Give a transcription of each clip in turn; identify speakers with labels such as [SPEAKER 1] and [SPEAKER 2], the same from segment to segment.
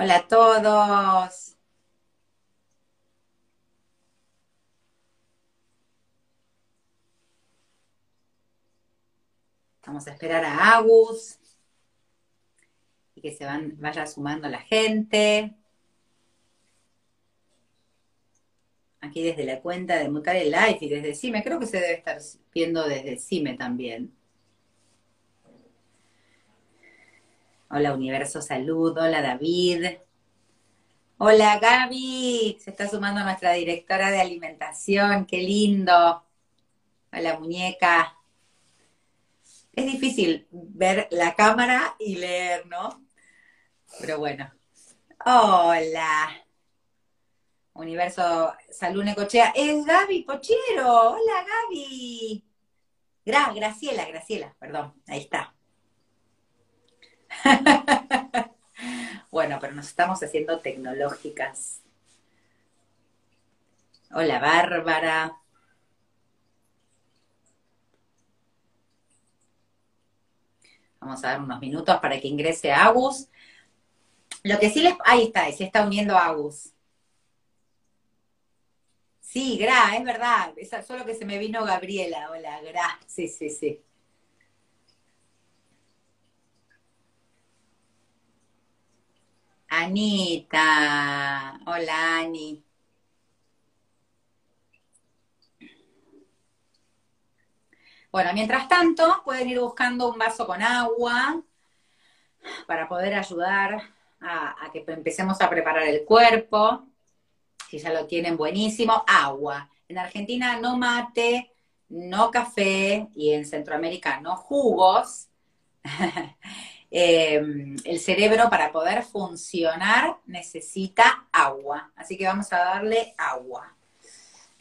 [SPEAKER 1] Hola a todos. Vamos a esperar a Agus y que se van, vaya sumando la gente. Aquí desde la cuenta de Mutar el Life y desde Cime, creo que se debe estar viendo desde Cime también. Hola Universo Salud, hola David. Hola Gaby, se está sumando nuestra directora de alimentación, qué lindo. Hola muñeca. Es difícil ver la cámara y leer, ¿no? Pero bueno. Hola. Universo Salud Necochea. Es Gaby Pochero. Hola Gaby. Gra Graciela, Graciela, perdón. Ahí está. bueno, pero nos estamos haciendo tecnológicas. Hola, Bárbara. Vamos a dar unos minutos para que ingrese Agus. Lo que sí les... Ahí está, se está uniendo Agus. Sí, Gra, es verdad. Solo que se me vino Gabriela. Hola, Gra. Sí, sí, sí. Anita, hola Ani. Bueno, mientras tanto, pueden ir buscando un vaso con agua para poder ayudar a, que empecemos a preparar el cuerpo. Si ya lo tienen, buenísimo. Agua. En Argentina no mate, no café y en Centroamérica no jugos. eh, el cerebro para poder funcionar necesita agua. Así que vamos a darle agua.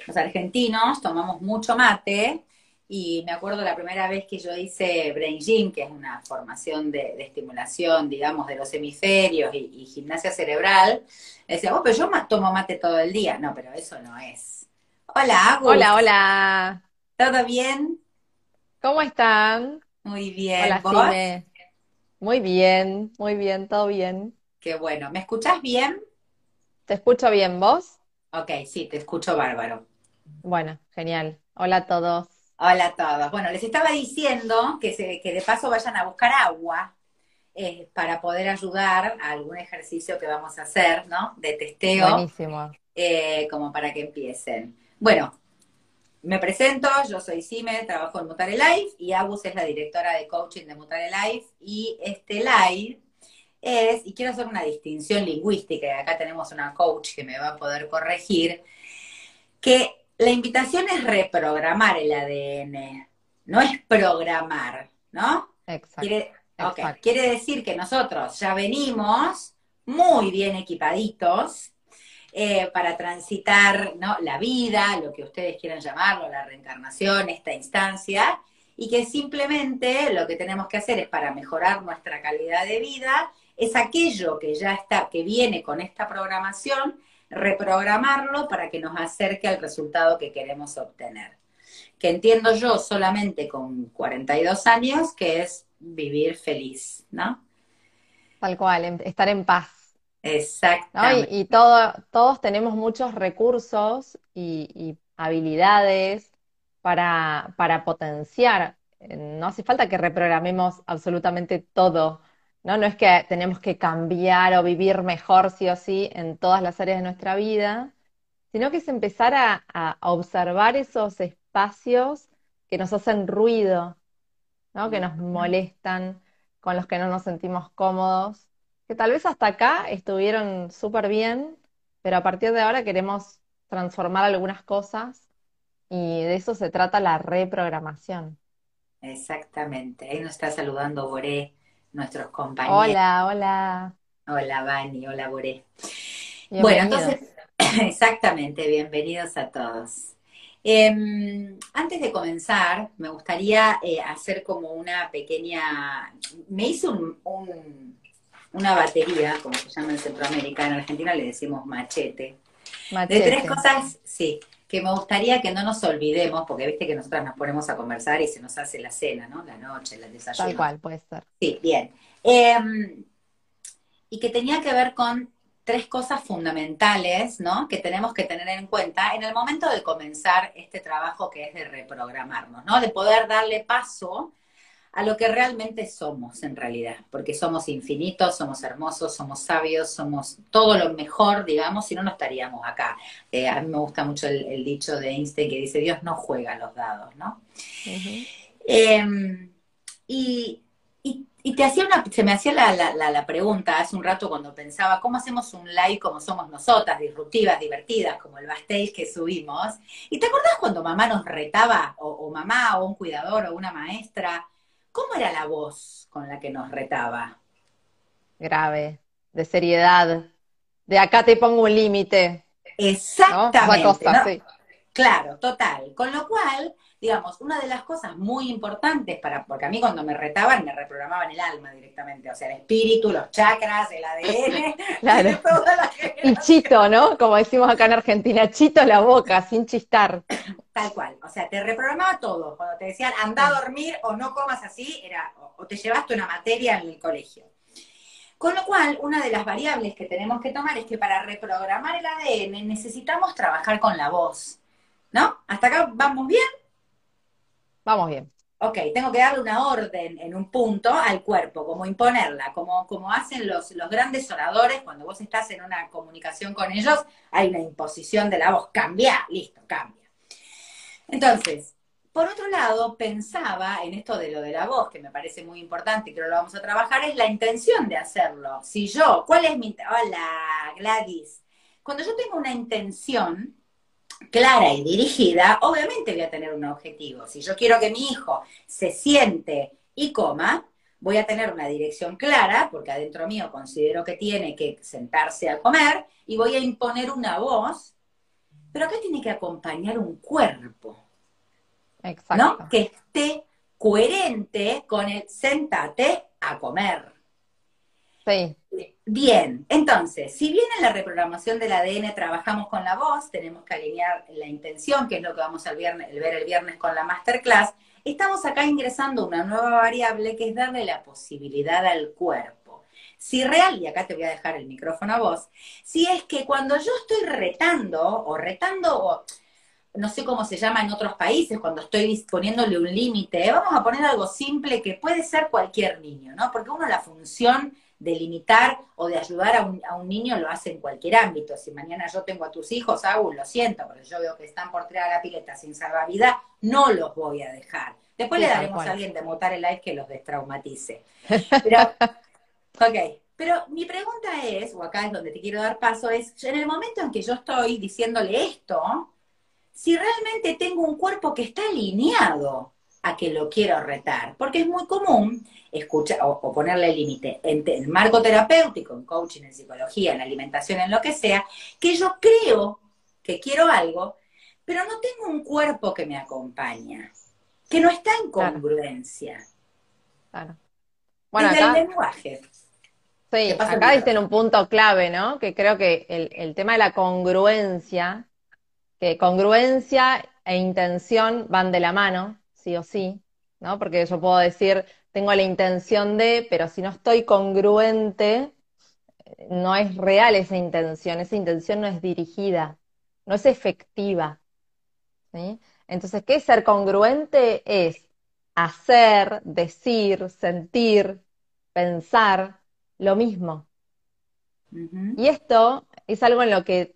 [SPEAKER 1] Los argentinos tomamos mucho mate y me acuerdo la primera vez que yo hice Brain Gym, que es una formación de, de estimulación, digamos, de los hemisferios y, y gimnasia cerebral. Decía, oh, pero yo tomo mate todo el día. No, pero eso no es. Hola, Agus.
[SPEAKER 2] Hola, hola.
[SPEAKER 1] ¿Todo bien?
[SPEAKER 2] ¿Cómo están?
[SPEAKER 1] Muy bien.
[SPEAKER 2] Hola,
[SPEAKER 1] ¿Vos?
[SPEAKER 2] Cime. Muy bien, muy bien, todo bien.
[SPEAKER 1] Qué bueno. ¿Me escuchás bien?
[SPEAKER 2] ¿Te escucho bien vos?
[SPEAKER 1] Ok, sí, te escucho bárbaro.
[SPEAKER 2] Bueno, genial. Hola a todos.
[SPEAKER 1] Hola a todos. Bueno, les estaba diciendo que, se, que de paso vayan a buscar agua eh, para poder ayudar a algún ejercicio que vamos a hacer, ¿no? De testeo,
[SPEAKER 2] Buenísimo.
[SPEAKER 1] eh, como para que empiecen. Bueno, me presento, yo soy Sime, trabajo en Mutare Life y Agus es la directora de coaching de Mutare Life y este live es, y quiero hacer una distinción lingüística, y acá tenemos una coach que me va a poder corregir, que la invitación es reprogramar el ADN, no es programar, ¿no?
[SPEAKER 2] Exacto.
[SPEAKER 1] Quiere,
[SPEAKER 2] exacto.
[SPEAKER 1] quiere decir que nosotros ya venimos muy bien equipaditos eh, para transitar la vida, lo que ustedes quieran llamarlo, la reencarnación, esta instancia, y que simplemente lo que tenemos que hacer es para mejorar nuestra calidad de vida, es aquello que ya está, que viene con esta programación, reprogramarlo para que nos acerque al resultado que queremos obtener. Que entiendo yo solamente con 42 años, que es vivir feliz, ¿no?
[SPEAKER 2] Tal cual, estar en paz. ¿No?
[SPEAKER 1] Exactamente.
[SPEAKER 2] Y, y todo, todos tenemos muchos recursos y, y habilidades para, para potenciar. Eh, No hace falta que reprogramemos absolutamente todo, ¿no? No es que tenemos que cambiar o vivir mejor sí o sí en todas las áreas de nuestra vida, sino que es empezar a, a observar esos espacios que nos hacen ruido, ¿no? Que nos molestan, con los que no nos sentimos cómodos, que tal vez hasta acá estuvieron súper bien, pero a partir de ahora queremos transformar algunas cosas y de eso se trata la reprogramación.
[SPEAKER 1] Exactamente. Ahí nos está saludando Boré, nuestros compañeros.
[SPEAKER 2] Hola, hola,
[SPEAKER 1] Hola, Vani, hola, Boré. Bueno, entonces, exactamente, bienvenidos a todos. Eh, antes de comenzar, me gustaría eh, hacer como una pequeña. Me hice un, un- una batería, como se llama en Centroamérica, en Argentina le decimos machete, de tres
[SPEAKER 2] Machete.
[SPEAKER 1] cosas, sí, que me gustaría que no nos olvidemos, porque viste que nosotras nos ponemos a conversar y se nos hace la cena, ¿no? La noche, el
[SPEAKER 2] Tal
[SPEAKER 1] desayuno.
[SPEAKER 2] cual, puede ser.
[SPEAKER 1] Sí, bien. Eh, y que tenía que ver con tres cosas fundamentales, ¿no? Que tenemos que tener en cuenta en el momento de comenzar este trabajo que es de reprogramarnos, ¿no? De poder darle paso a lo que realmente somos en realidad, porque somos infinitos, somos hermosos, somos sabios, somos todo lo mejor, digamos, si no, no estaríamos acá. Eh, a mí me gusta mucho el, dicho de Einstein que dice, Dios no juega los dados, ¿no? Em, y, te hacía una, se me hacía la, pregunta hace un rato cuando pensaba, ¿cómo hacemos un live como somos nosotras, disruptivas, divertidas, como el backstage que subimos? ¿Y te acordás cuando mamá nos retaba, o, o mamá, o un cuidador, o una maestra, ¿Cómo era la voz con la que nos retaba?
[SPEAKER 2] Grave, de seriedad, de acá te pongo un límite.
[SPEAKER 1] Exactamente. Claro, total. Con lo cual, digamos, una de las cosas muy importantes para, porque a mí cuando me retaban me reprogramaban el alma directamente, o sea, el espíritu, los chakras, el ADN,
[SPEAKER 2] claro. y chito, ¿no? Como decimos acá en Argentina, chito la boca, sin chistar.
[SPEAKER 1] Tal cual, o sea, te reprogramaba todo. Cuando te decían anda a dormir o no comas así, era o te llevaste una materia en el colegio. Con lo cual, una de las variables que tenemos que tomar es que para reprogramar el ADN necesitamos trabajar con la voz. ¿No? ¿Hasta acá vamos bien?
[SPEAKER 2] Vamos bien.
[SPEAKER 1] Ok, tengo que darle una orden en un punto al cuerpo, como imponerla, como, como hacen los, los grandes oradores cuando vos estás en una comunicación con ellos, hay una imposición de la voz, cambia, listo, cambia. Entonces, por otro lado, pensaba en esto de lo de la voz, que me parece muy importante y que lo vamos a trabajar, es la intención de hacerlo. Si yo, ¿cuál es mi... Hola, Gladys. Cuando yo tengo una intención, clara y dirigida, obviamente voy a tener un objetivo. Si yo quiero que mi hijo se siente y coma, voy a tener una dirección clara, porque adentro mío considero que tiene que sentarse a comer, y voy a imponer una voz, pero acá tiene que acompañar un cuerpo. Exacto. ¿No? Que esté coherente con el sentate a comer. Bien, entonces, si bien en la reprogramación del ADN trabajamos con la voz, tenemos que alinear la intención, que es lo que vamos a ver el viernes con la masterclass, estamos acá ingresando una nueva variable que es darle la posibilidad al cuerpo. Si real, y acá te voy a dejar el micrófono a vos, si es que cuando yo estoy retando, o retando, o no sé cómo se llama en otros países, cuando estoy poniéndole un límite, vamos a poner algo simple que puede ser cualquier niño, ¿no? Porque uno la función de limitar o de ayudar a un, a un, niño lo hace en cualquier ámbito. Si mañana yo tengo a tus hijos, Agus, lo siento, porque yo veo que están por tirar a la pileta sin salvavidas, no los voy a dejar. Después le daremos a alguien de montar el live que los destraumatice. Pero, ok, pero mi pregunta es, o acá es donde te quiero dar paso, es, en el momento en que yo estoy diciéndole esto, si realmente tengo un cuerpo que está alineado a que lo quiero retar, porque es muy común escuchar o, ponerle límite en el marco terapéutico, en coaching, en psicología, en alimentación, en lo que sea, que yo creo que quiero algo, pero no tengo un cuerpo que me acompaña, que no está en congruencia.
[SPEAKER 2] Claro. Bueno, acá, el lenguaje. Sí, acá dicen un punto clave, ¿no? Que creo que el, el tema de la congruencia, que congruencia e intención van de la mano, sí o sí, ¿no? Porque yo puedo decir, tengo la intención de, pero si no estoy congruente, no es real esa intención, esa intención no es dirigida, no es efectiva. Entonces, ¿qué es ser congruente? Es hacer, decir, sentir, pensar lo mismo. Y esto es algo en lo que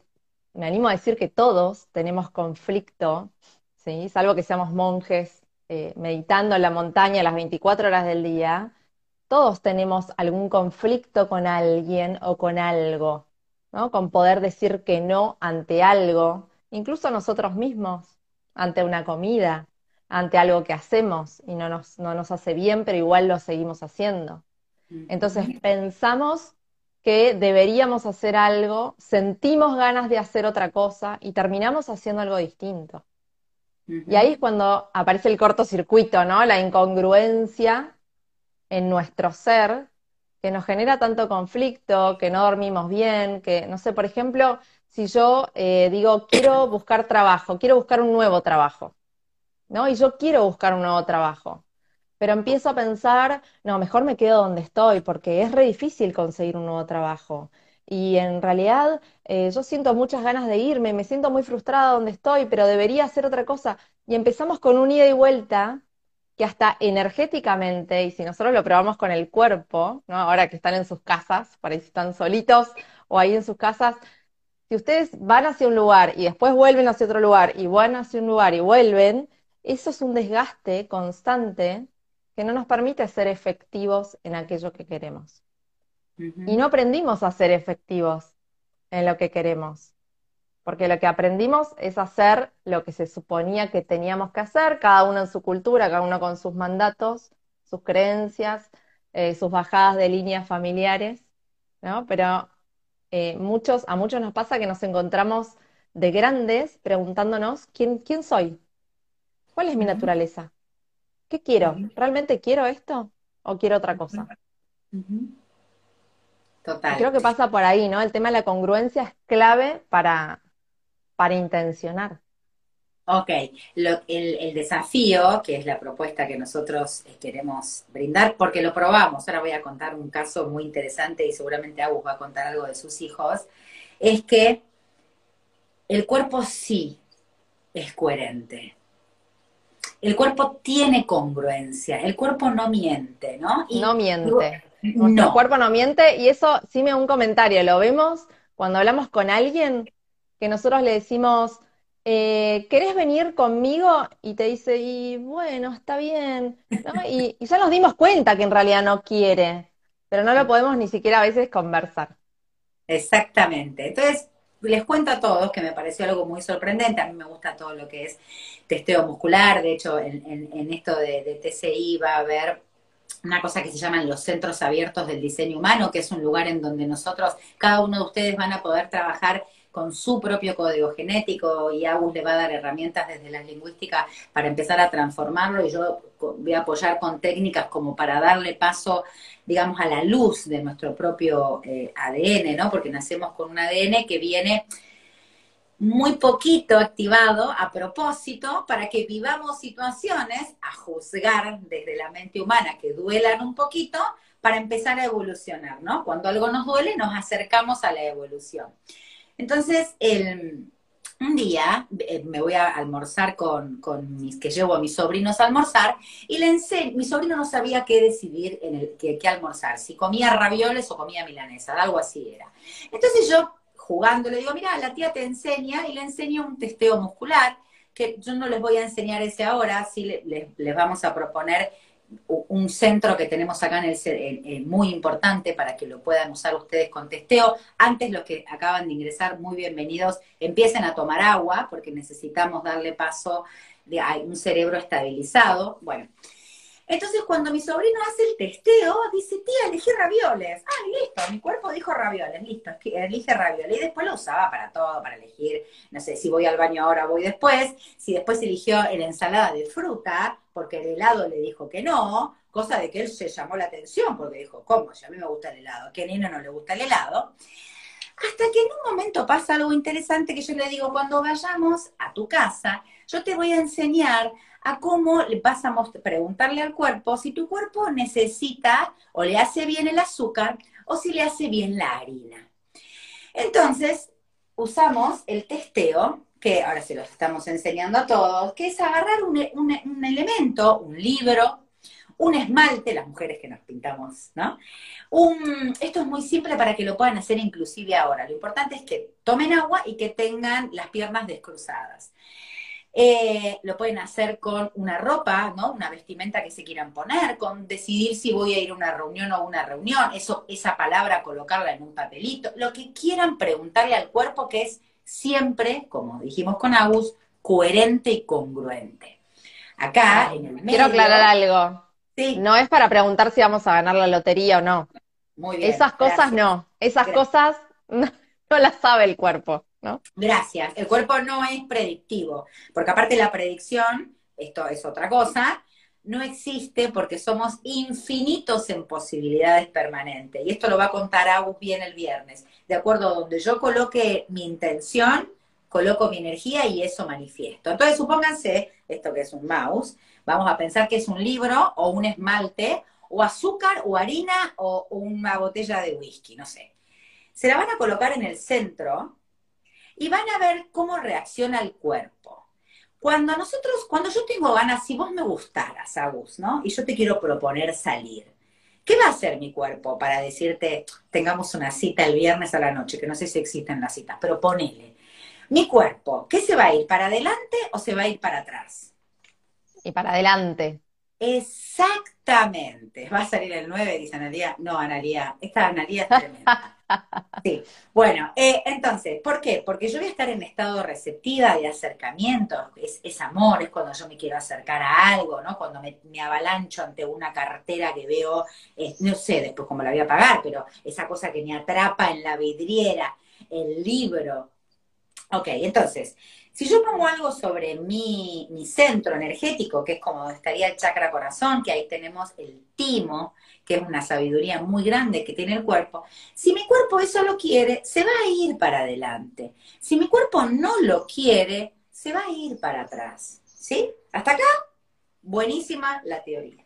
[SPEAKER 2] me animo a decir que todos tenemos conflicto, ¿sí? salvo que seamos monjes eh, meditando en la montaña las 24 horas del día, todos tenemos algún conflicto con alguien o con algo, ¿no? Con poder decir que no ante algo, incluso nosotros mismos, ante una comida, ante algo que hacemos y no nos, no nos hace bien, pero igual lo seguimos haciendo. Entonces pensamos que deberíamos hacer algo, sentimos ganas de hacer otra cosa y terminamos haciendo algo distinto. Y ahí es cuando aparece el cortocircuito, ¿no? La incongruencia en nuestro ser que nos genera tanto conflicto, que no dormimos bien, que, no sé, por ejemplo, si yo eh, digo, quiero buscar trabajo, quiero buscar un nuevo trabajo, ¿no? Y yo quiero buscar un nuevo trabajo, pero empiezo a pensar, no, mejor me quedo donde estoy, porque es re difícil conseguir un nuevo trabajo. Y en realidad eh, yo siento muchas ganas de irme, me siento muy frustrada donde estoy, pero debería hacer otra cosa. Y empezamos con un ida y vuelta que hasta energéticamente, y si nosotros lo probamos con el cuerpo, ¿no? ahora que están en sus casas, por ahí si están solitos o ahí en sus casas, si ustedes van hacia un lugar y después vuelven hacia otro lugar y van hacia un lugar y vuelven, eso es un desgaste constante que no nos permite ser efectivos en aquello que queremos. Y no aprendimos a ser efectivos en lo que queremos, porque lo que aprendimos es hacer lo que se suponía que teníamos que hacer, cada uno en su cultura, cada uno con sus mandatos, sus creencias, eh, sus bajadas de líneas familiares, ¿no? Pero eh, muchos, a muchos nos pasa que nos encontramos de grandes preguntándonos, ¿quién, quién soy? ¿Cuál es mi naturaleza? ¿Qué quiero? ¿Realmente quiero esto o quiero otra cosa? Total. creo que pasa por ahí, ¿no? El tema de la congruencia es clave para, para intencionar.
[SPEAKER 1] Ok, el, desafío, que es la propuesta que nosotros eh, queremos brindar, porque lo probamos, ahora voy a contar un caso muy interesante y seguramente Agus va a contar algo de sus hijos, es que el cuerpo sí es coherente el cuerpo tiene congruencia, el cuerpo no miente, ¿no?
[SPEAKER 2] no miente. No. cuerpo no miente y eso sí me da un comentario, lo vemos cuando hablamos con alguien que nosotros le decimos, eh, ¿querés venir conmigo? Y te dice, y bueno, está bien. Y, y ya nos dimos cuenta que en realidad no quiere, pero no lo podemos ni siquiera a veces conversar.
[SPEAKER 1] Exactamente. Entonces, les cuento a todos que me pareció algo muy sorprendente. A mí me gusta todo lo que es testeo muscular. De hecho, en, esto de, TCI va a haber una cosa que se llaman los centros abiertos del diseño humano, que es un lugar en donde nosotros, cada uno de ustedes van a poder trabajar con su propio código genético y Agus le va a dar herramientas desde la lingüística para empezar a transformarlo y yo voy a apoyar con técnicas como para darle paso, digamos, a la luz de nuestro propio eh, ADN, ¿no? Porque nacemos con un ADN que viene muy poquito activado a propósito para que vivamos situaciones a juzgar desde la mente humana que duelan un poquito para empezar a evolucionar, ¿no? Cuando algo nos duele, nos acercamos a la evolución. Entonces, un día eh, me voy a almorzar con, mis, que llevo a mis sobrinos a almorzar, y le enseño, mi sobrino no sabía qué decidir en el qué, almorzar, si comía ravioles o comía milanesa, algo así era. Entonces yo jugando le digo, mira, la tía te enseña y le enseño un testeo muscular, que yo no les voy a enseñar ese ahora, sí les vamos a proponer un centro que tenemos acá en el muy importante para que lo puedan usar ustedes con testeo. Antes los que acaban de ingresar, muy bienvenidos, empiecen a tomar agua porque necesitamos darle paso a un cerebro estabilizado. Bueno, entonces cuando mi sobrino hace el testeo, dice, tía, elegí ravioles. Ah, listo, mi cuerpo dijo ravioles, listo, elige ravioles. Y después lo usaba para todo, para elegir, no sé, si voy al baño ahora, voy después. Si después eligió la ensalada de fruta, porque el helado le dijo que no, cosa de que él se llamó la atención, porque dijo, ¿cómo? Si a mí me gusta el helado, ¿a qué niño no le gusta el helado? Hasta que en un momento pasa algo interesante que yo le digo, cuando vayamos a tu casa, yo te voy a enseñar a cómo le vas a preguntarle al cuerpo si tu cuerpo necesita o le hace bien el azúcar o si le hace bien la harina. Entonces, usamos el testeo, que ahora se los estamos enseñando a todos, que es agarrar un, un elemento, un libro, un esmalte, las mujeres que nos pintamos, ¿no? Esto es muy simple para que lo puedan hacer inclusive ahora. Lo importante es que tomen agua y que tengan las piernas descruzadas. Eh, lo pueden hacer con una ropa, ¿no? Una vestimenta que se quieran poner, con decidir si voy a ir a una reunión o a una reunión, eso, esa palabra colocarla en un papelito, lo que quieran preguntarle al cuerpo que es siempre, como dijimos con Agus, coherente y congruente. Acá, en el medio,
[SPEAKER 2] Quiero aclarar algo. Sí. No es para preguntar si vamos a ganar la lotería o no. Muy bien. Esas cosas no. Esas cosas no las sabe el cuerpo.
[SPEAKER 1] Gracias. El cuerpo no es predictivo, porque aparte la predicción, esto es otra cosa, no existe porque somos infinitos en posibilidades permanentes. Y esto lo va a contar Agus bien el viernes. De acuerdo a donde yo coloque mi intención, coloco mi energía y eso manifiesto. Entonces, supónganse, esto que es un mouse, vamos a pensar que es un libro o un esmalte, o azúcar, o harina, o una botella de whisky, no sé. Se la van a colocar en el centro y van a ver cómo reacciona el cuerpo. Cuando nosotros, cuando yo tengo ganas, si vos me gustaras, Agus, ¿no? Y yo te quiero proponer salir, ¿qué va a hacer mi cuerpo para decirte, tengamos una cita el viernes a la noche, que no sé si existen las citas, pero ponele. Mi cuerpo, ¿qué se va a ir? ¿Para adelante o se va a ir para atrás?
[SPEAKER 2] Y para adelante.
[SPEAKER 1] Exactamente. Va a salir el 9, dice Analia. No, Analia. Esta Analia es tremenda. Sí. Bueno, eh, entonces, ¿por qué? Porque yo voy a estar en estado receptiva de acercamiento. Es, amor, es cuando yo me quiero acercar a algo, ¿no? Cuando me, avalancho ante una cartera que veo, eh, no sé después cómo la voy a pagar, pero esa cosa que me atrapa en la vidriera, el libro. Ok, entonces, si yo pongo algo sobre mi, centro energético, que es como estaría el chakra corazón, que ahí tenemos el timo, que es una sabiduría muy grande que tiene el cuerpo, si mi cuerpo eso lo quiere, se va a ir para adelante. Si mi cuerpo no lo quiere, se va a ir para atrás. ¿Sí? ¿Hasta acá? Buenísima la teoría.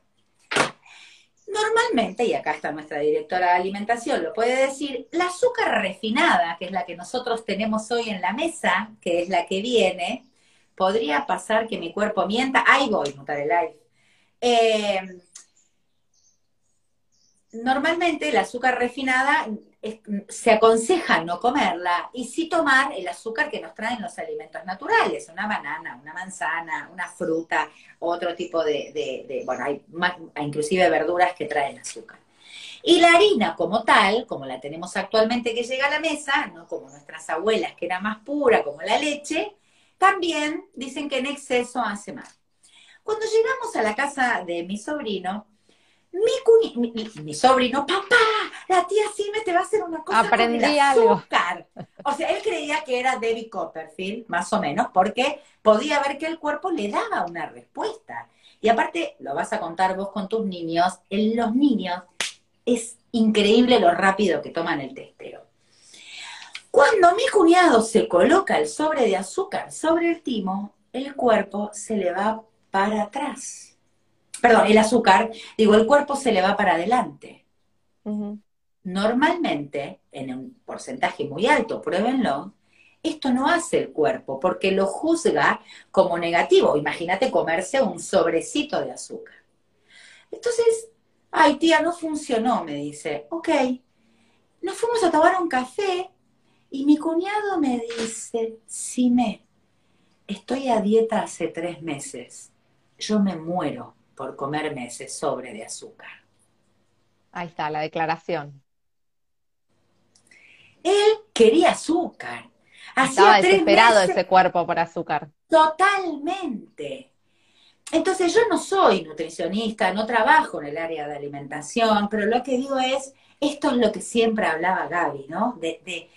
[SPEAKER 1] Normalmente, y acá está nuestra directora de alimentación, lo puede decir, la azúcar refinada, que es la que nosotros tenemos hoy en la mesa, que es la que viene, podría pasar que mi cuerpo mienta. Ahí voy, live. Eh, normalmente la azúcar refinada se aconseja no comerla y sí tomar el azúcar que nos traen los alimentos naturales, una banana, una manzana, una fruta, otro tipo de, bueno, hay inclusive verduras que traen azúcar. Y la harina como tal, como la tenemos actualmente que llega a la mesa, no como nuestras abuelas que era más pura, como la leche, también dicen que en exceso hace mal. Cuando llegamos a la casa de mi sobrino, mi, mi, sobrino, papá, la tía Silme te va a hacer una cosa
[SPEAKER 2] Aprendí con el azúcar.
[SPEAKER 1] O sea, él creía que era David Copperfield, más o menos, porque podía ver que el cuerpo le daba una respuesta. Y aparte, lo vas a contar vos con tus niños, en los niños es increíble lo rápido que toman el testero. Cuando mi cuñado se coloca el sobre de azúcar sobre el timo, el cuerpo se le va para atrás perdón, el azúcar, digo, el cuerpo se le va para adelante. Normalmente, en un porcentaje muy alto, pruébenlo, esto no hace el cuerpo porque lo juzga como negativo. Imagínate comerse un sobrecito de azúcar. Entonces, ay tía, no funcionó, me dice. Ok, nos fuimos a tomar un café y mi cuñado me dice, sí me, estoy a dieta hace tres meses, yo me muero por comerme ese sobre de azúcar.
[SPEAKER 2] Ahí está, la declaración.
[SPEAKER 1] Él quería azúcar.
[SPEAKER 2] Estaba desesperado ese cuerpo por azúcar.
[SPEAKER 1] Totalmente. Entonces yo no soy nutricionista, no trabajo en el área de alimentación, pero lo que digo es, esto es lo que siempre hablaba Gaby, ¿no? De, de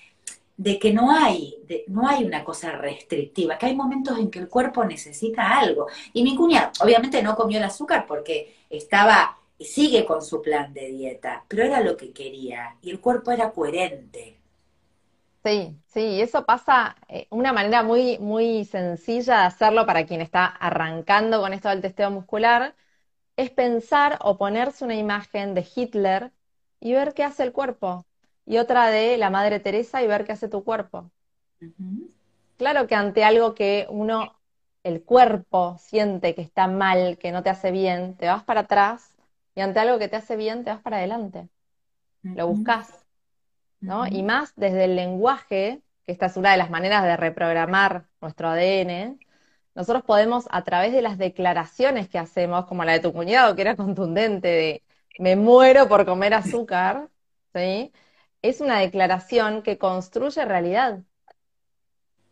[SPEAKER 1] de que no hay, no hay una cosa restrictiva, que hay momentos en que el cuerpo necesita algo. Y mi cuña, obviamente no comió el azúcar porque estaba sigue con su plan de dieta, pero era lo que quería y el cuerpo era coherente.
[SPEAKER 2] Sí, sí, eso pasa, eh, una manera muy, muy sencilla de hacerlo para quien está arrancando con esto del testeo muscular, es pensar o ponerse una imagen de Hitler y ver qué hace el cuerpo y otra de la Madre Teresa y ver qué hace tu cuerpo. Claro que ante algo que uno, el cuerpo siente que está mal, que no te hace bien, te vas para atrás y ante algo que te hace bien, te vas para adelante. Lo buscas, ¿no? Y más desde el lenguaje, que esta es una de las maneras de reprogramar nuestro ADN, nosotros podemos, a través de las declaraciones que hacemos, como la de tu cuñado, que era contundente, de me muero por comer azúcar, ¿sí? Es una declaración que construye realidad.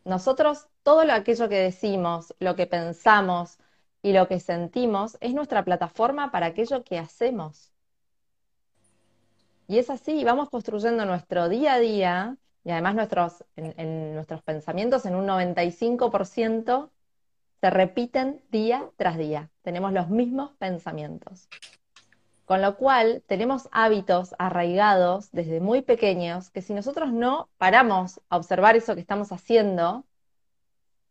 [SPEAKER 2] Nosotros, todo lo, aquello que decimos, lo que pensamos y lo que sentimos es nuestra plataforma para aquello que hacemos. Y es así, vamos construyendo nuestro día a día y además nuestros, en nuestros pensamientos en un 95% se repiten día tras día. Tenemos los mismos pensamientos. Con lo cual, tenemos hábitos arraigados desde muy pequeños que si nosotros no paramos a observar eso que estamos haciendo,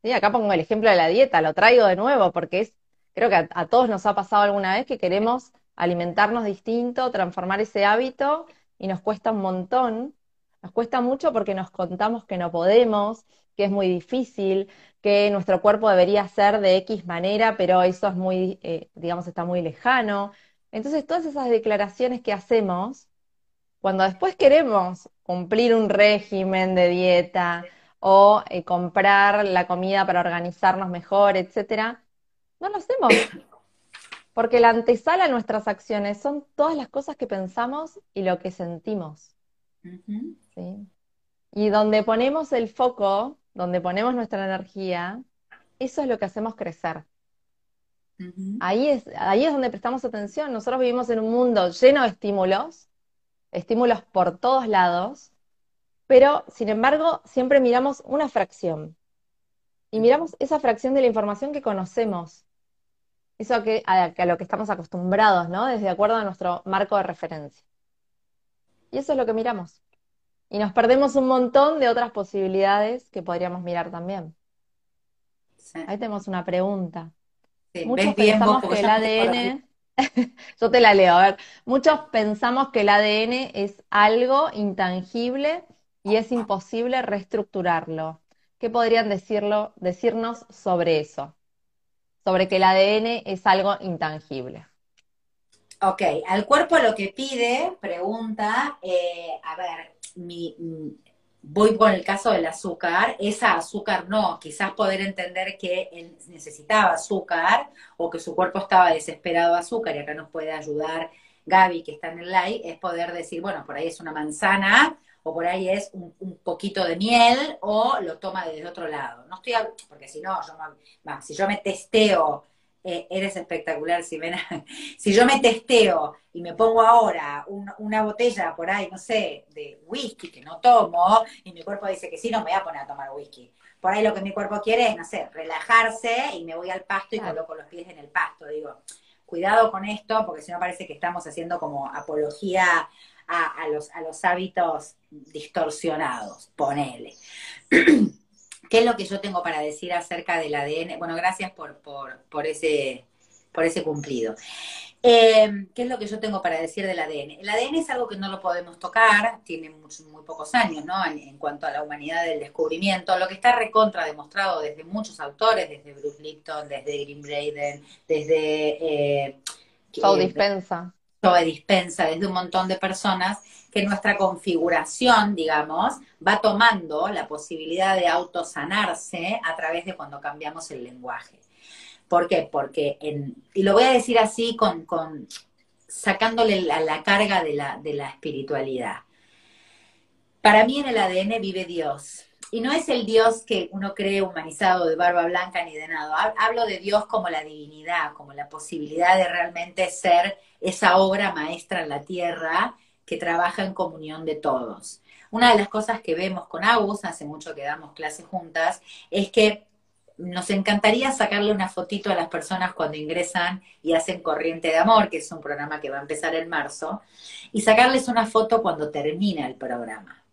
[SPEAKER 2] Sí, acá pongo el ejemplo de la dieta, lo traigo de nuevo porque es, creo que a, todos nos ha pasado alguna vez que queremos alimentarnos distinto, transformar ese hábito y nos cuesta un montón. Nos cuesta mucho porque nos contamos que no podemos, que es muy difícil, que nuestro cuerpo debería ser de X manera, pero eso es muy, eh, digamos, está muy lejano. Entonces, todas esas declaraciones que hacemos, cuando después queremos cumplir un régimen de dieta o eh, comprar la comida para organizarnos mejor, etcétera, no lo hacemos. Porque la antesala a nuestras acciones son todas las cosas que pensamos y lo que sentimos. Y donde ponemos el foco, donde ponemos nuestra energía, eso es lo que hacemos crecer. Ahí, es, ahí es donde prestamos atención. Nosotros vivimos en un mundo lleno de estímulos, estímulos por todos lados, pero sin embargo siempre miramos una fracción. Y miramos esa fracción de la información que conocemos. Eso que, a, a lo que estamos acostumbrados, ¿no? Desde acuerdo a nuestro marco de referencia. Y eso es lo que miramos. Y nos perdemos un montón de otras posibilidades que podríamos mirar también. Ahí tenemos una pregunta. Muchos pensamos que el ADN, yo te la leo, a ver, muchos pensamos que el ADN es algo intangible y es imposible reestructurarlo. ¿Qué podrían decirlo, decirnos sobre eso? Sobre que el ADN es algo intangible.
[SPEAKER 1] Ok, al cuerpo lo que pide, pregunta, eh, a ver, mi, voy con el caso del azúcar, esa azúcar no, quizás poder entender que él necesitaba azúcar o que su cuerpo estaba desesperado de azúcar y acá nos puede ayudar Gaby que está en el live, es poder decir, bueno, por ahí es una manzana o por ahí es un, poquito de miel o lo toma desde otro lado. No estoy, porque si no, yo, si yo me testeo eh, eres espectacular, si, si yo me testeo y me pongo ahora una botella por ahí, no sé, de whisky que no tomo, y mi cuerpo dice que sí, no me voy a poner a tomar whisky. Por ahí lo que mi cuerpo quiere es, no sé, relajarse y me voy al pasto y coloco los pies en el pasto. Digo, cuidado con esto, porque si no parece que estamos haciendo como apología a, los, a los hábitos distorsionados, ponele. ¿Qué es lo que yo tengo para decir acerca del ADN? Bueno, gracias por, por, ese, por ese cumplido. Eh, ¿Qué es lo que yo tengo para decir del ADN? El ADN es algo que no lo podemos tocar, tiene muy, pocos años, ¿no? En, cuanto a la humanidad del descubrimiento, lo que está recontra demostrado desde muchos autores, desde Bruce Lipton, desde Green Braden, desde...
[SPEAKER 2] Eh, Joe Dispensa.
[SPEAKER 1] Joe Dispensa, desde un montón de personas, que nuestra configuración, digamos, va tomando la posibilidad de autosanarse a través de cuando cambiamos el lenguaje. ¿Por qué? Porque, en, y lo voy a decir así con, con sacándole la, la carga de la, de la espiritualidad. Para mí en el ADN vive Dios. Y no es el Dios que uno cree humanizado de barba blanca ni de nada. Hablo de Dios como la divinidad, como la posibilidad de realmente ser esa obra maestra en la tierra que trabaja en comunión de todos. Una de las cosas que vemos con Agus, hace mucho que damos clases juntas, es que nos encantaría sacarle una fotito a las personas cuando ingresan y hacen Corriente de Amor, que es un programa que va a empezar en marzo, y sacarles una foto cuando termina el programa.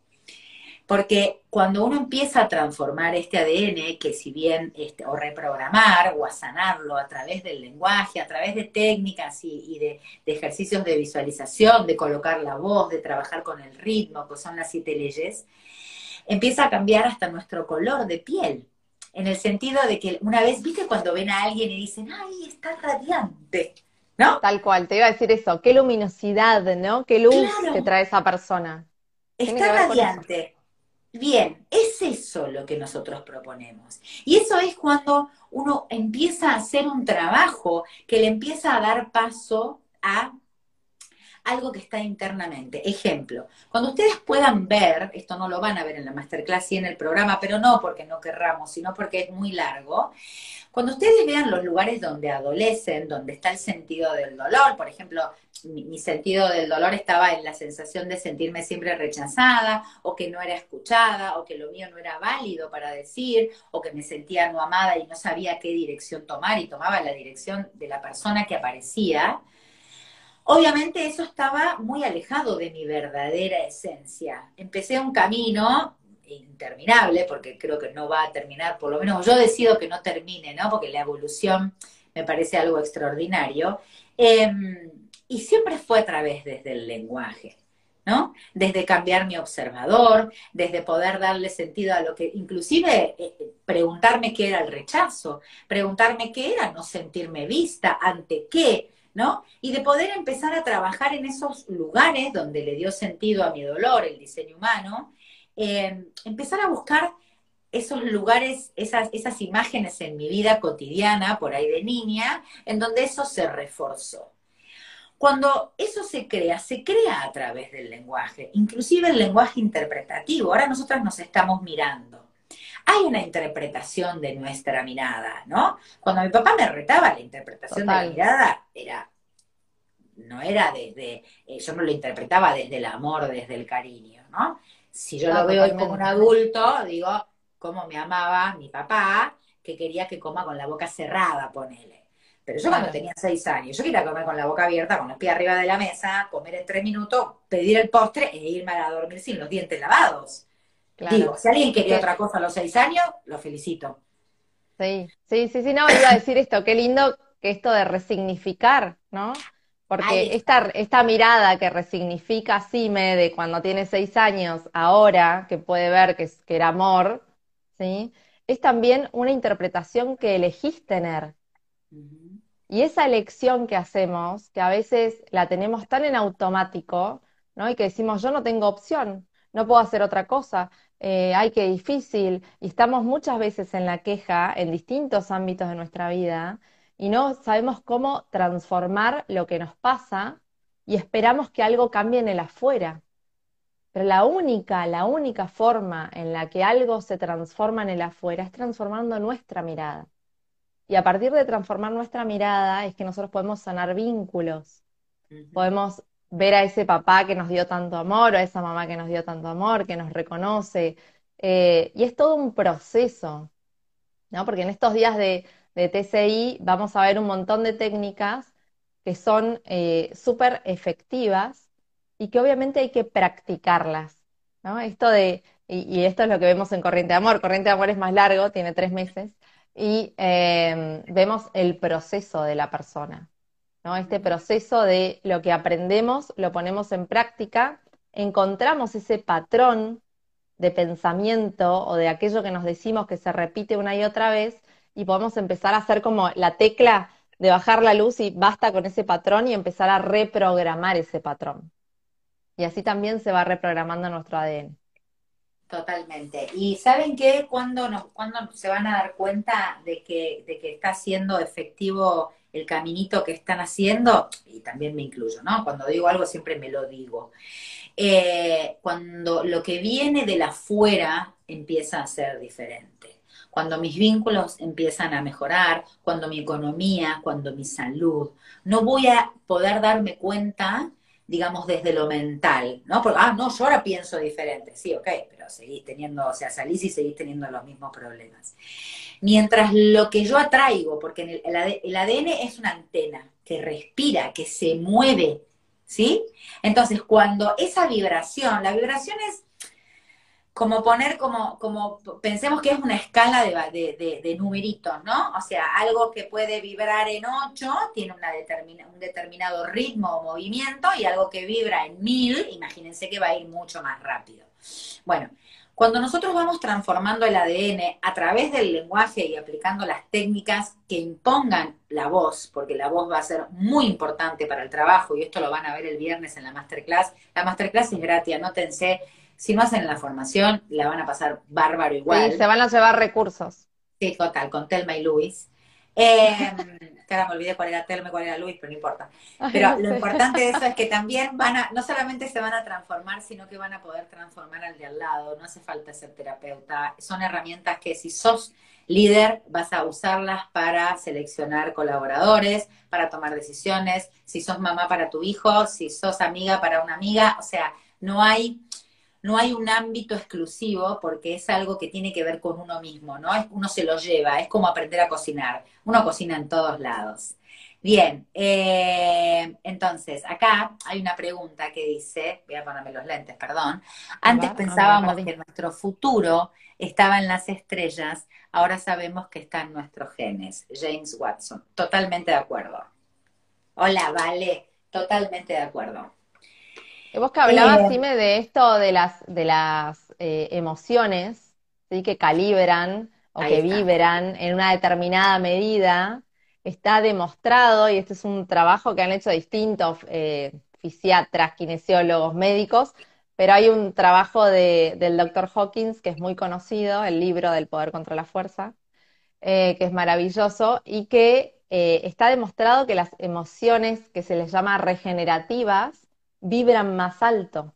[SPEAKER 1] Porque cuando uno empieza a transformar este ADN, que si bien, este, o reprogramar o a sanarlo a través del lenguaje, a través de técnicas y, de, ejercicios de visualización, de colocar la voz, de trabajar con el ritmo, que son las siete leyes, empieza a cambiar hasta nuestro color de piel. En el sentido de que una vez, viste cuando ven a alguien y dicen, ay, está radiante, ¿no?
[SPEAKER 2] Tal cual, te iba a decir eso, qué luminosidad, ¿no? Qué luz que trae esa persona.
[SPEAKER 1] Está radiante. Bien, es eso lo que nosotros proponemos. Y eso es cuando uno empieza a hacer un trabajo que le empieza a dar paso a algo que está internamente. Ejemplo, cuando ustedes puedan ver, esto no lo van a ver en la masterclass y en el programa, pero no porque no querramos, sino porque es muy largo, cuando ustedes vean los lugares donde adolecen, donde está el sentido del dolor, por ejemplo, mi, sentido del dolor estaba en la sensación de sentirme siempre rechazada, o que no era escuchada, o que lo mío no era válido para decir, o que me sentía no amada y no sabía qué dirección tomar y tomaba la dirección de la persona que aparecía. Obviamente eso estaba muy alejado de mi verdadera esencia. Empecé un camino interminable, porque creo que no va a terminar, por lo menos yo decido que no termine, ¿no? Porque la evolución me parece algo extraordinario. Em, y siempre fue a través desde el lenguaje. ¿no? Desde cambiar mi observador, desde poder darle sentido a lo que, inclusive eh, eh, preguntarme qué era el rechazo, preguntarme qué era no sentirme vista, ante qué, ¿no? Y de poder empezar a trabajar en esos lugares donde le dio sentido a mi dolor, el diseño humano, em, empezar a buscar esos lugares, esas, esas imágenes en mi vida cotidiana, por ahí de niña, en donde eso se reforzó. Cuando eso se crea, se crea a través del lenguaje, inclusive el lenguaje interpretativo. Ahora nosotras nos estamos mirando. Hay una interpretación de nuestra mirada, ¿no? Cuando mi papá me retaba, la interpretación de la mirada era, no era desde, eh, yo me lo interpretaba desde el amor, desde el cariño, ¿no? Si yo lo veo como un adulto, digo, cómo me amaba mi papá, que quería que coma con la boca cerrada, ponele. Pero yo cuando tenía seis años, yo quería comer con la boca abierta, con los pies arriba de la mesa, comer en tres minutos, pedir el postre e irme a dormir sin los dientes lavados. Digo, si alguien quería otra cosa a los seis años, lo felicito.
[SPEAKER 2] Sí, sí, sí, sí, no, iba a decir esto, qué lindo que esto de resignificar, ¿no? Porque esta, esta mirada que resignifica Sime de cuando tiene seis años, ahora, que puede ver que, que era amor, ¿sí? Es también una interpretación que elegís tener, y esa elección que hacemos, que a veces la tenemos tan en automático, ¿no? Y que decimos, yo no tengo opción, no puedo hacer otra cosa, eh, ay, qué difícil, y estamos muchas veces en la queja en distintos ámbitos de nuestra vida y no sabemos cómo transformar lo que nos pasa y esperamos que algo cambie en el afuera. Pero la única, la única forma en la que algo se transforma en el afuera es transformando nuestra mirada. Y a partir de transformar nuestra mirada es que nosotros podemos sanar vínculos. Podemos ver a ese papá que nos dio tanto amor o a esa mamá que nos dio tanto amor, que nos reconoce. Eh, y es todo un proceso, ¿no? Porque en estos días de, TCI vamos a ver un montón de técnicas que son eh, súper efectivas y que obviamente hay que practicarlas, ¿no? Esto de, y, esto es lo que vemos en Corriente de Amor, Corriente de Amor es más largo, tiene tres meses, y em, vemos el proceso de la persona, ¿no? Este proceso de lo que aprendemos, lo ponemos en práctica, encontramos ese patrón de pensamiento o de aquello que nos decimos que se repite una y otra vez y podemos empezar a hacer como la tecla de bajar la luz y basta con ese patrón y empezar a reprogramar ese patrón. Y así también se va reprogramando nuestro ADN.
[SPEAKER 1] Totalmente. Y saben qué, cuando se van a dar cuenta de que, de que está siendo efectivo el caminito que están haciendo, y también me incluyo, ¿no? Cuando digo algo siempre me lo digo. Eh, cuando lo que viene de la afuera empieza a ser diferente. Cuando mis vínculos empiezan a mejorar, cuando mi economía, cuando mi salud, no voy a poder darme cuenta digamos, desde lo mental, ¿no? Porque, ah, no, yo ahora pienso diferente, sí, ok, pero seguís teniendo, o sea, salís y seguís teniendo los mismos problemas. Mientras lo que yo atraigo, porque el, ADN es una antena que respira, que se mueve, ¿sí? Entonces, cuando esa vibración, la vibración es como poner como, como pensemos que es una escala de, de, numeritos, ¿no? O sea, algo que puede vibrar en 8 tiene una determina, un determinado ritmo o movimiento y algo que vibra en 1000, imagínense que va a ir mucho más rápido. Bueno, cuando nosotros vamos transformando el ADN a través del lenguaje y aplicando las técnicas que impongan la voz, porque la voz va a ser muy importante para el trabajo y esto lo van a ver el viernes en la masterclass. La masterclass es gratis, anótense si no hacen la formación, la van a pasar bárbaro igual.
[SPEAKER 2] Sí, se van a llevar recursos.
[SPEAKER 1] Sí, total, con Telma y Luis. Eh, ahora me olvidé cuál era Telma y cuál era Luis, pero no importa. Pero lo importante de eso es que también van a, no solamente se van a transformar, sino que van a poder transformar al de al lado. No hace falta ser terapeuta. Son herramientas que si sos líder vas a usarlas para seleccionar colaboradores, para tomar decisiones, si sos mamá para tu hijo, si sos amiga para una amiga, o sea, no hay no hay un ámbito exclusivo porque es algo que tiene que ver con uno mismo, ¿no? Uno se lo lleva, es como aprender a cocinar. Uno cocina en todos lados. Bien, eh, entonces, acá hay una pregunta que dice, voy a ponerme los lentes, perdón. Antes pensábamos que nuestro futuro estaba en las estrellas, ahora sabemos que está en nuestros genes. James Watson, totalmente de acuerdo. Hola, vale, totalmente de acuerdo.
[SPEAKER 2] Vos que hablabas, Sime, de esto de las, de las eh, emociones, ¿sí? que calibran o que vibran en una determinada medida, está demostrado, y este es un trabajo que han hecho distintos eh, fisiatras, kinesiólogos, médicos, pero hay un trabajo del doctor Hawkins que es muy conocido, el libro del poder contra la fuerza, eh, que es maravilloso y que está demostrado que las emociones que se les llama regenerativas, vibran más alto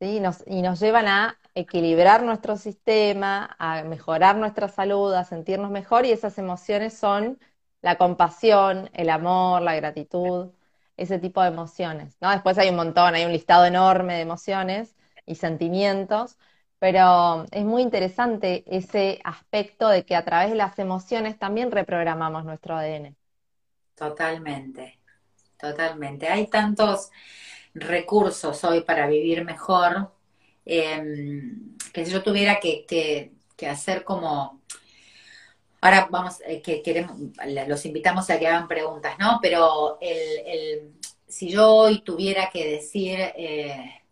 [SPEAKER 2] y nos llevan a equilibrar nuestro sistema, a mejorar nuestra salud, a sentirnos mejor y esas emociones son la compasión, el amor, la gratitud, ese tipo de emociones. ¿no? Después hay un montón, hay un listado enorme de emociones y sentimientos, pero es muy interesante ese aspecto de que a través de las emociones también reprogramamos nuestro ADN.
[SPEAKER 1] Totalmente, totalmente. Hay tantos recursos hoy para vivir mejor, em, que si yo tuviera que, hacer como... Ahora vamos, eh, que queremos, los invitamos a que hagan preguntas, ¿no? Pero el, si yo hoy tuviera que decir eh,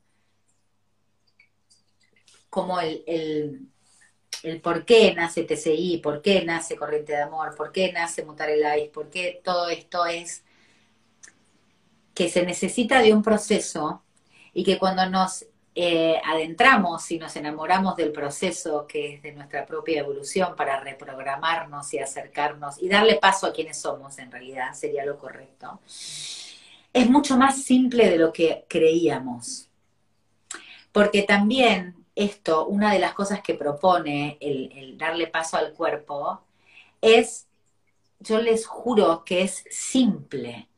[SPEAKER 1] como el, el, por qué nace TCI, por qué nace Corriente de Amor, por qué nace Mutar el Ice, por qué todo esto es que se necesita de un proceso y que cuando nos eh, adentramos y nos enamoramos del proceso que es de nuestra propia evolución para reprogramarnos y acercarnos y darle paso a quienes somos, en realidad sería lo correcto, es mucho más simple de lo que creíamos. Porque también esto, una de las cosas que propone el, el darle paso al cuerpo, es, yo les juro que es simple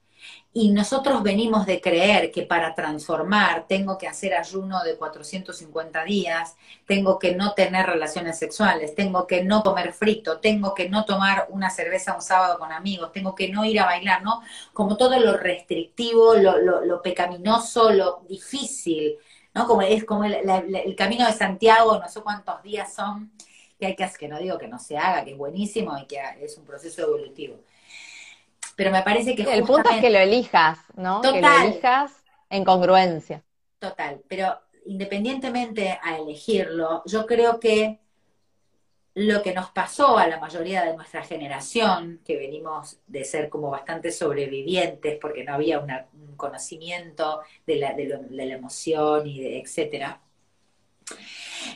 [SPEAKER 1] y nosotros venimos de creer que para transformar tengo que hacer ayuno de 450 días, tengo que no tener relaciones sexuales, tengo que no comer frito, tengo que no tomar una cerveza un sábado con amigos, tengo que no ir a bailar, ¿no? Como todo lo restrictivo, lo, lo, pecaminoso, lo difícil, ¿no? Como es como el, el, camino de Santiago, no sé cuántos días son, que hay que hacer, que no digo que no se haga, que es buenísimo y que es un proceso evolutivo pero me parece que...
[SPEAKER 2] El punto es que lo elijas, ¿no? Que lo elijas en congruencia.
[SPEAKER 1] Total, pero independientemente a elegirlo, yo creo que lo que nos pasó a la mayoría de nuestra generación, que venimos de ser como bastante sobrevivientes porque no había un conocimiento de la, de, la emoción y de etcétera,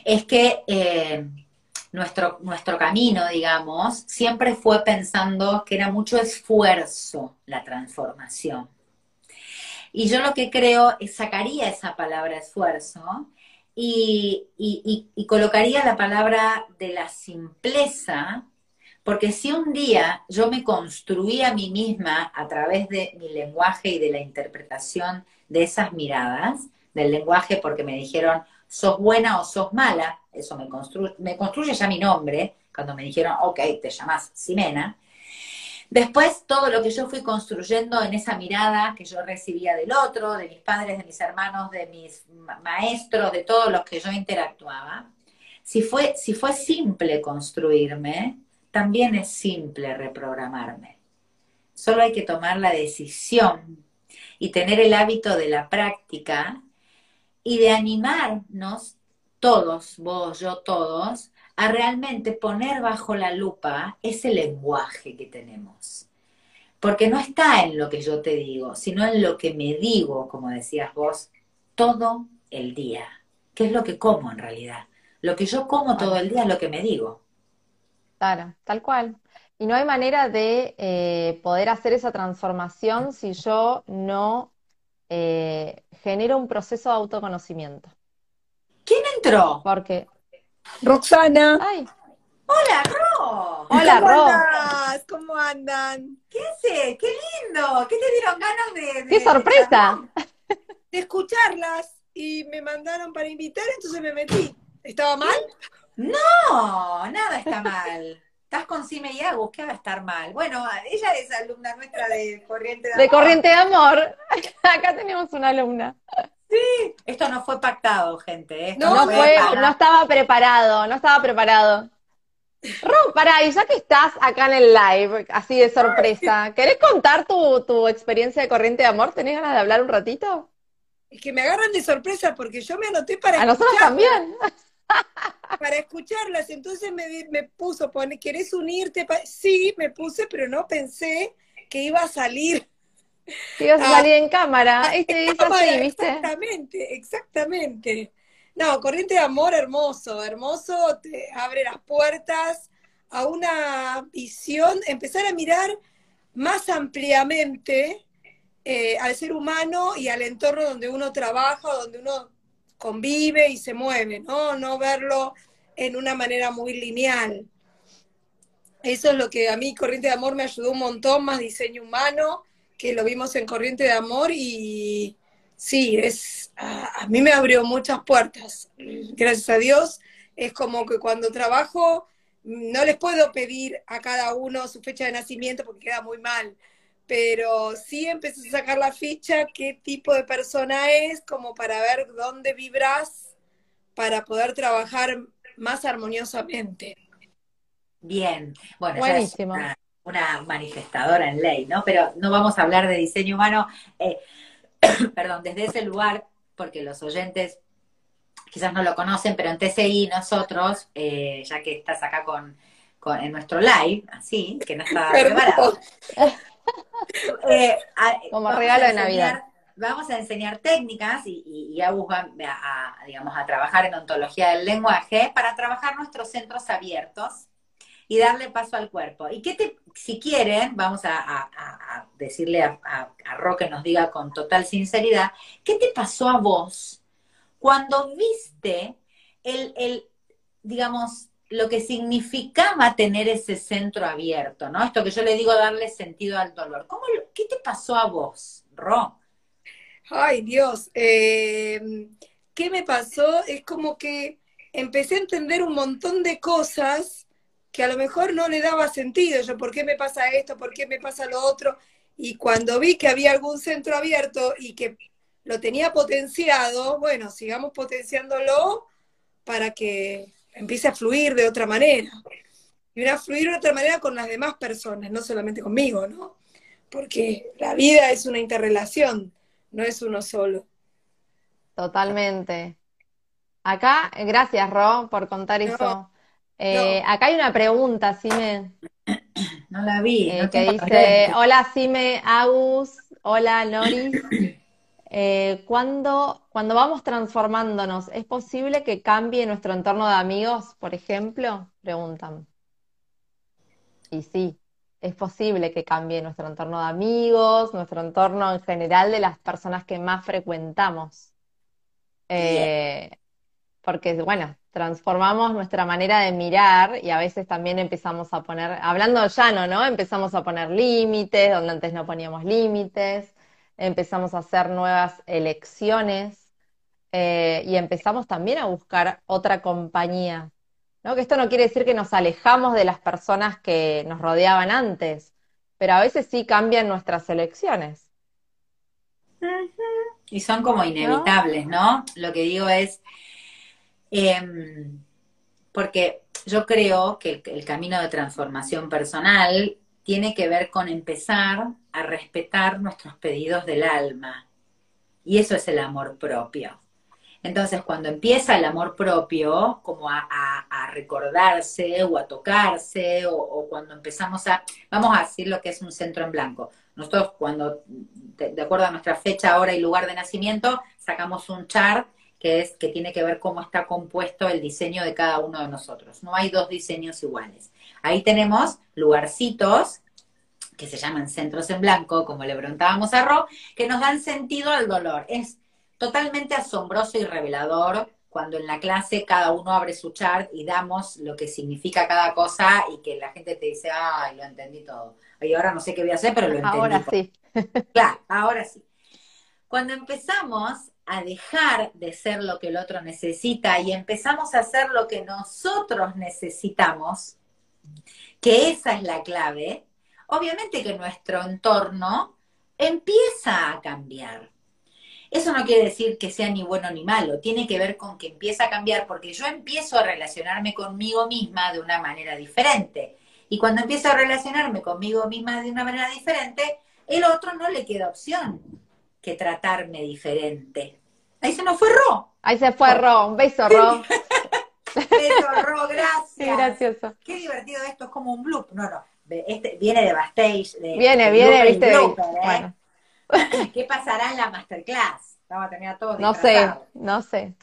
[SPEAKER 1] es que eh, nuestro, nuestro camino, digamos, siempre fue pensando que era mucho esfuerzo la transformación. Y yo lo que creo es sacaría esa palabra esfuerzo y, y, colocaría la palabra de la simpleza, porque si un día yo me construí a mí misma a través de mi lenguaje y de la interpretación de esas miradas, del lenguaje porque me dijeron, sos buena o sos mala, eso me, construye, ya mi nombre, cuando me dijeron, ok, te llamas Simena. Después, todo lo que yo fui construyendo en esa mirada que yo recibía del otro, de mis padres, de mis hermanos, de mis maestros, de todos los que yo interactuaba, si fue, si fue simple construirme, también es simple reprogramarme. Solo hay que tomar la decisión y tener el hábito de la práctica y de animarnos todos, vos, yo, todos, a realmente poner bajo la lupa ese lenguaje que tenemos. Porque no está en lo que yo te digo, sino en lo que me digo, como decías vos, todo el día. ¿Qué es lo que como en realidad? Lo que yo como todo el día es lo que me digo.
[SPEAKER 2] Claro, tal cual. Y no hay manera de eh, poder hacer esa transformación si yo no eh, genero un proceso de autoconocimiento.
[SPEAKER 1] ¿Quién entró?
[SPEAKER 2] Porque.
[SPEAKER 3] Roxana.
[SPEAKER 2] Ay.
[SPEAKER 1] Hola, Ro.
[SPEAKER 2] Hola,
[SPEAKER 3] ¿Cómo
[SPEAKER 2] Ro.
[SPEAKER 3] Andas? ¿Cómo andan?
[SPEAKER 1] ¿Qué haces? ¡Qué lindo! ¿Qué te dieron ganas de.?
[SPEAKER 2] ¡Qué sorpresa!
[SPEAKER 3] De escucharlas. y me mandaron para invitar, entonces me metí. ¿Estaba mal?
[SPEAKER 1] No, nada está mal. Estás con Cime y Agus, ¿qué va a estar mal? Bueno, ella es alumna nuestra de Corriente de Amor.
[SPEAKER 2] De Corriente de Amor. Acá tenemos una alumna.
[SPEAKER 1] Sí, esto no fue pactado, gente. Esto
[SPEAKER 2] No,
[SPEAKER 3] No,
[SPEAKER 2] fue,
[SPEAKER 1] para-
[SPEAKER 2] no estaba preparado, no estaba preparado. Ro, pará, y ya que estás acá en el live, así de sorpresa, ¿querés contar tu, tu experiencia de Corriente de Amor? ¿Tenés ganas de hablar un ratito?
[SPEAKER 3] Es que me agarran de sorpresa porque yo me anoté para
[SPEAKER 2] A nosotros también.
[SPEAKER 3] para escucharlas. Entonces me, me puso, pone, ¿querés unirte? pa-?" Sí, me puse, pero no pensé que iba a salir.
[SPEAKER 2] Que ibas a
[SPEAKER 3] Ah.
[SPEAKER 2] salir en cámara. Este es
[SPEAKER 3] Cámara,
[SPEAKER 2] así, ¿viste?
[SPEAKER 3] Exactamente, exactamente. No, Corriente de Amor, hermoso, hermoso, te abre las puertas a una visión, empezar a mirar más ampliamente eh, al ser humano y al entorno donde uno trabaja, donde uno convive y se mueve, ¿no? No verlo en una manera muy lineal. Eso es lo que a mí Corriente de Amor me ayudó un montón, más diseño humano, que lo vimos en Corriente de Amor y sí, es a, a mí me abrió muchas puertas. Gracias a Dios, es como que cuando trabajo no les puedo pedir a cada uno su fecha de nacimiento porque queda muy mal, pero sí empecé a sacar la ficha, qué tipo de persona es, como para ver dónde vibras para poder trabajar más armoniosamente.
[SPEAKER 1] Bien, bueno, es
[SPEAKER 2] Buenísimo.
[SPEAKER 1] una, una manifestadora en ley, ¿no? Pero no vamos a hablar de diseño humano, eh, perdón, desde ese lugar, porque los oyentes quizás no lo conocen, pero en TCI nosotros, eh, ya que estás acá con, con- en nuestro live, así, que no está preparado, eh,
[SPEAKER 2] Como regalo de Navidad.
[SPEAKER 1] Vamos a enseñar técnicas y, y, a, a, digamos, a trabajar en ontología del lenguaje para trabajar nuestros centros abiertos y darle paso al cuerpo. Y qué te, si quieren, vamos a, decirle a, a, Ro que nos diga con total sinceridad, ¿qué te pasó a vos cuando viste el, el, digamos, lo que significaba tener ese centro abierto, ¿no? Esto que yo le digo darle sentido al dolor. ¿Cómo, ¿Qué te pasó a vos, Ro?
[SPEAKER 3] Ay, Dios, eh, ¿qué me pasó? Es como que empecé a entender un montón de cosas que a lo mejor no le daba sentido. Yo, ¿por qué me pasa esto? ¿Por qué me pasa lo otro? Y cuando vi que había algún centro abierto y que lo tenía potenciado, bueno, sigamos potenciándolo para que empiece a fluir de otra manera. Y a fluir de otra manera con las demás personas, no solamente conmigo, ¿no? Porque la vida es una interrelación, no es uno solo.
[SPEAKER 2] Totalmente. Acá, gracias, Ro, por contar
[SPEAKER 3] No,
[SPEAKER 2] eso. Eh, acá hay una pregunta, Sime,
[SPEAKER 1] No la vi.
[SPEAKER 2] eh,
[SPEAKER 1] no
[SPEAKER 2] que dice, hola Sime, Agus, hola Noris. Eh, ¿cuándo, cuando vamos transformándonos, ¿es posible que cambie nuestro entorno de amigos, por ejemplo? Preguntan. Y sí, es posible que cambie nuestro entorno de amigos, nuestro entorno en general de las personas que más frecuentamos. Eh, porque, bueno, transformamos nuestra manera de mirar y a veces también empezamos a poner, hablando llano, ¿no? Empezamos a poner límites donde antes no poníamos límites, empezamos a hacer nuevas elecciones eh, y empezamos también a buscar otra compañía, ¿no? Que esto no quiere decir que nos alejamos de las personas que nos rodeaban antes, pero a veces sí cambian nuestras elecciones,
[SPEAKER 1] Y son como inevitables, ¿no? Lo que digo es, em, porque yo creo que el, camino de transformación personal tiene que ver con empezar a respetar nuestros pedidos del alma. Y eso es el amor propio. Entonces, cuando empieza el amor propio, como a, recordarse o a tocarse, o, o cuando empezamos a, vamos a decir lo que es un centro en blanco. Nosotros cuando, de, de acuerdo a nuestra fecha, hora y lugar de nacimiento, sacamos un chart que es que tiene que ver cómo está compuesto el diseño de cada uno de nosotros. No hay dos diseños iguales. Ahí tenemos lugarcitos que se llaman centros en blanco, como le preguntábamos a Ro, que nos dan sentido al dolor. Es totalmente asombroso y revelador cuando en la clase cada uno abre su chart y damos lo que significa cada cosa y que la gente te dice, ay, lo entendí todo. Y ahora no sé qué voy a hacer, pero lo entendí.
[SPEAKER 2] ahora
[SPEAKER 1] todo".
[SPEAKER 2] sí.
[SPEAKER 1] Claro, ahora sí. Cuando empezamos a dejar de ser lo que el otro necesita y empezamos a hacer lo que nosotros necesitamos, que esa es la clave, obviamente que nuestro entorno empieza a cambiar. Eso no quiere decir que sea ni bueno ni malo, tiene que ver con que empieza a cambiar porque yo empiezo a relacionarme conmigo misma de una manera diferente. Y cuando empiezo a relacionarme conmigo misma de una manera diferente, el otro no le queda opción que tratarme diferente. Ahí se nos fue Ro.
[SPEAKER 2] Ahí se fue Ro. Un beso, Ro.
[SPEAKER 1] beso, Ro, gracias.
[SPEAKER 2] Qué gracioso.
[SPEAKER 1] Qué divertido esto, es como un bloop. No, no. Este, viene de backstage. De,
[SPEAKER 2] viene, viene, viste. ¿eh? bueno.
[SPEAKER 1] ¿Qué pasará en la masterclass? Vamos a tener a todos
[SPEAKER 2] No sé, no sé.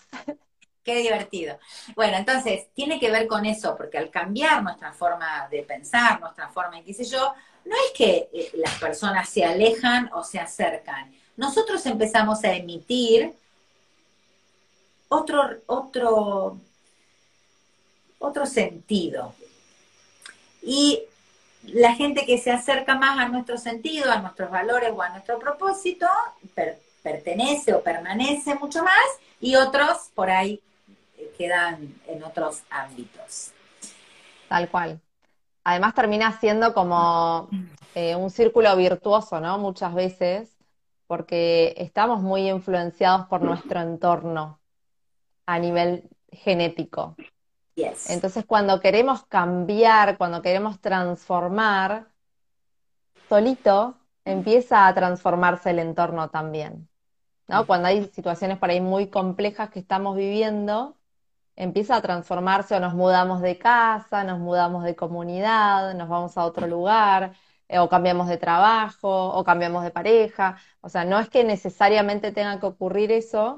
[SPEAKER 1] Qué divertido. Bueno, entonces, tiene que ver con eso, porque al cambiar nuestra forma de pensar, nuestra forma, qué sé yo, no es que eh, las personas se alejan o se acercan. Nosotros empezamos a emitir otro, otro, otro sentido. Y la gente que se acerca más a nuestro sentido, a nuestros valores o a nuestro propósito, pertenece o permanece mucho más y otros por ahí eh, quedan en otros ámbitos.
[SPEAKER 2] Tal cual. Además termina siendo como eh, un círculo virtuoso, ¿no? Muchas veces, porque estamos muy influenciados por nuestro entorno a nivel genético. Entonces, cuando queremos cambiar, cuando queremos transformar, solito empieza a transformarse el entorno también. ¿no? Cuando hay situaciones por ahí muy complejas que estamos viviendo, empieza a transformarse o nos mudamos de casa, nos mudamos de comunidad, nos vamos a otro lugar, o cambiamos de trabajo, o cambiamos de pareja. O sea, no es que necesariamente tenga que ocurrir eso,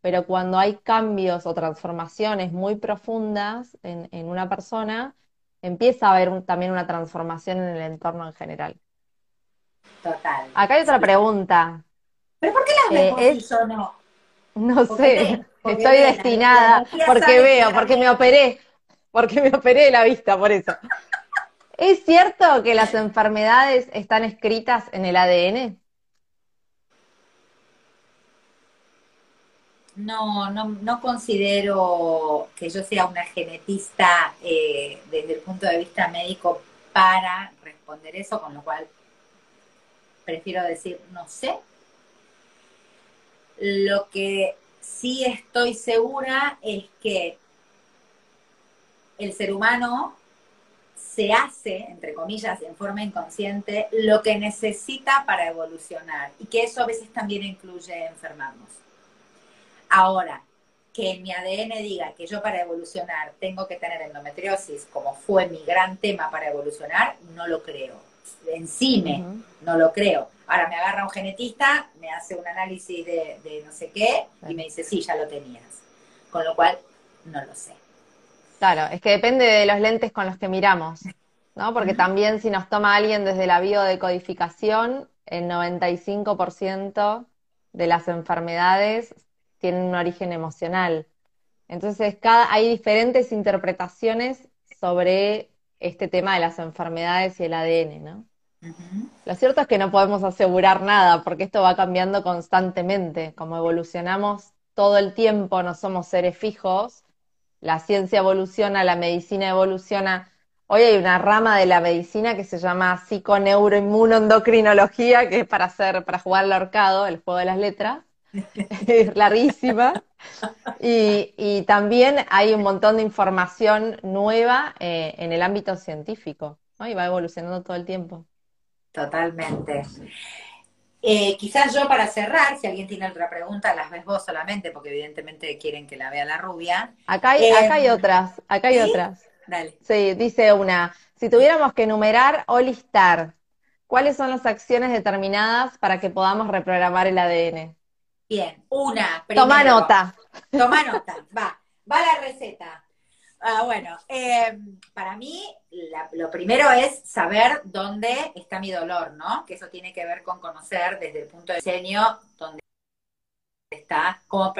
[SPEAKER 2] pero cuando hay cambios o transformaciones muy profundas en, una persona, empieza a haber también una transformación en el entorno en general.
[SPEAKER 1] Total.
[SPEAKER 2] Acá hay otra pregunta.
[SPEAKER 1] ¿Pero por qué las vemos eh, es... no?
[SPEAKER 2] No sé, estoy destinada, porque veo, porque me operé, porque me operé la vista, por eso. ¿Es cierto que las enfermedades están escritas en el ADN?
[SPEAKER 1] no, no, no considero que yo sea una genetista eh, desde el punto de vista médico para responder eso, con lo cual prefiero decir no sé. Lo que sí estoy segura es que el ser humano se hace, entre comillas, en forma inconsciente, lo que necesita para evolucionar y que eso a veces también incluye enfermarnos. Ahora, que en mi ADN diga que yo para evolucionar tengo que tener endometriosis, como fue mi gran tema para evolucionar, no lo creo. Encime, no lo creo. Ahora me agarra un genetista, me hace un análisis de, no sé qué y me dice, sí, ya lo tenías. Con lo cual, no lo sé.
[SPEAKER 2] Claro, es que depende de los lentes con los que miramos, ¿no? Porque también si nos toma alguien desde la biodecodificación, el 95% de las enfermedades tienen un origen emocional. Entonces, cada, hay diferentes interpretaciones sobre este tema de las enfermedades y el ADN, ¿no? Lo cierto es que no podemos asegurar nada, porque esto va cambiando constantemente. Como evolucionamos todo el tiempo, no somos seres fijos, la ciencia evoluciona, la medicina evoluciona. Hoy hay una rama de la medicina que se llama psiconeuroinmunoendocrinología, que es para hacer, para jugar al ahorcado, el juego de las letras, larguísima. Y, también hay un montón de información nueva eh, en el ámbito científico, ¿no? Y va evolucionando todo el tiempo.
[SPEAKER 1] Totalmente. Eh, quizás yo para cerrar, si alguien tiene otra pregunta, las ves vos solamente, porque evidentemente quieren que la vea la rubia.
[SPEAKER 2] Acá hay, acá hay eh, otras, acá hay otras.
[SPEAKER 1] Dale.
[SPEAKER 2] Sí, dice una, si tuviéramos que enumerar o listar, ¿cuáles son las acciones determinadas para que podamos reprogramar el ADN?
[SPEAKER 1] Bien, una.
[SPEAKER 2] Toma nota.
[SPEAKER 1] Toma nota, va, va la receta. Ah, bueno, em, para mí lo primero es saber dónde está mi dolor, ¿no? Que eso tiene que ver con conocer desde el punto de diseño dónde está. Como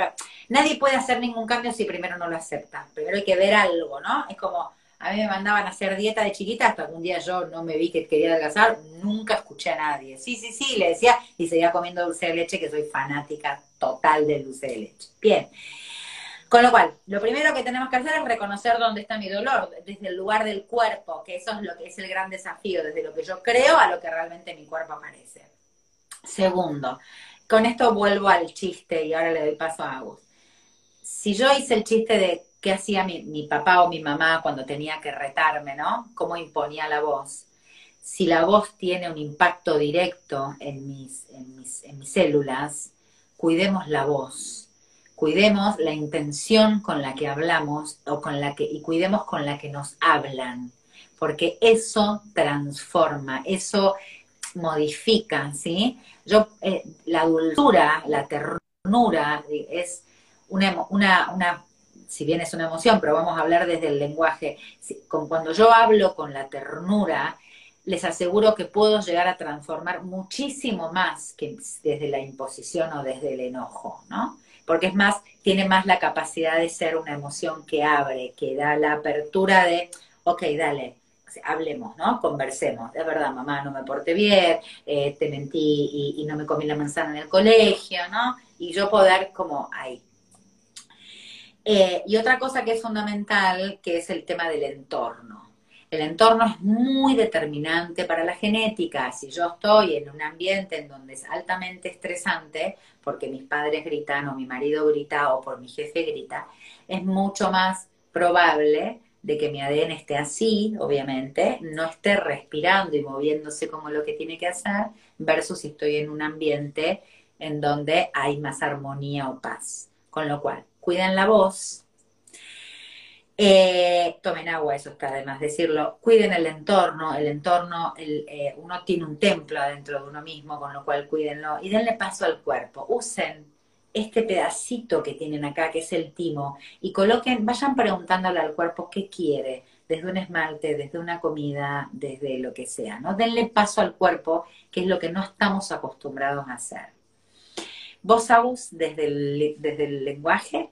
[SPEAKER 1] nadie puede hacer ningún cambio si primero no lo acepta. Primero hay que ver algo, ¿no? Es como, A mí me mandaban a hacer dieta de chiquita hasta que un día yo no me vi que quería adelgazar, nunca escuché a nadie. Sí, sí, sí, le decía y seguía comiendo dulce de leche, que soy fanática total del dulce de leche. Bien. Con lo cual, lo primero que tenemos que hacer es reconocer dónde está mi dolor, desde el lugar del cuerpo, que eso es lo que es el gran desafío, desde lo que yo creo a lo que realmente mi cuerpo aparece. Segundo, con esto vuelvo al chiste y ahora le doy paso a Agus. Si yo hice el chiste de qué hacía mi, papá o mi mamá cuando tenía que retarme, ¿no? Cómo imponía la voz. Si la voz tiene un impacto directo en mis, células, cuidemos la voz, cuidemos la intención con la que hablamos o con la que, y cuidemos con la que nos hablan, porque eso transforma, eso modifica, ¿sí? Yo, eh, la dulzura, la ternura es una, una, una si bien es una emoción, pero vamos a hablar desde el lenguaje. Con, cuando yo hablo con la ternura, les aseguro que puedo llegar a transformar muchísimo más que desde la imposición o desde el enojo, ¿no? Porque es más, tiene más la capacidad de ser una emoción que abre, que da la apertura de, ok, dale, hablemos, ¿no? Conversemos. Es verdad, mamá, no me porté bien, eh, te mentí y, y no me comí la manzana en el colegio, ¿no? Y yo poder como ahí, eh, y otra cosa que es fundamental, que es el tema del entorno. El entorno es muy determinante para la genética. Si yo estoy en un ambiente en donde es altamente estresante, porque mis padres gritan o mi marido grita o por mi jefe grita, es mucho más probable de que mi ADN esté así, obviamente, no esté respirando y moviéndose como lo que tiene que hacer, versus si estoy en un ambiente en donde hay más armonía o paz. Con lo cual, cuiden la voz, eh, tomen agua, eso está además decirlo, cuiden el entorno, el entorno, eh, uno tiene un templo adentro de uno mismo, con lo cual cuídenlo y denle paso al cuerpo, usen este pedacito que tienen acá, que es el timo, y coloquen, vayan preguntándole al cuerpo qué quiere, desde un esmalte, desde una comida, desde lo que sea, ¿no? Denle paso al cuerpo, que es lo que no estamos acostumbrados a hacer. Vos, Agus, desde el, desde el lenguaje.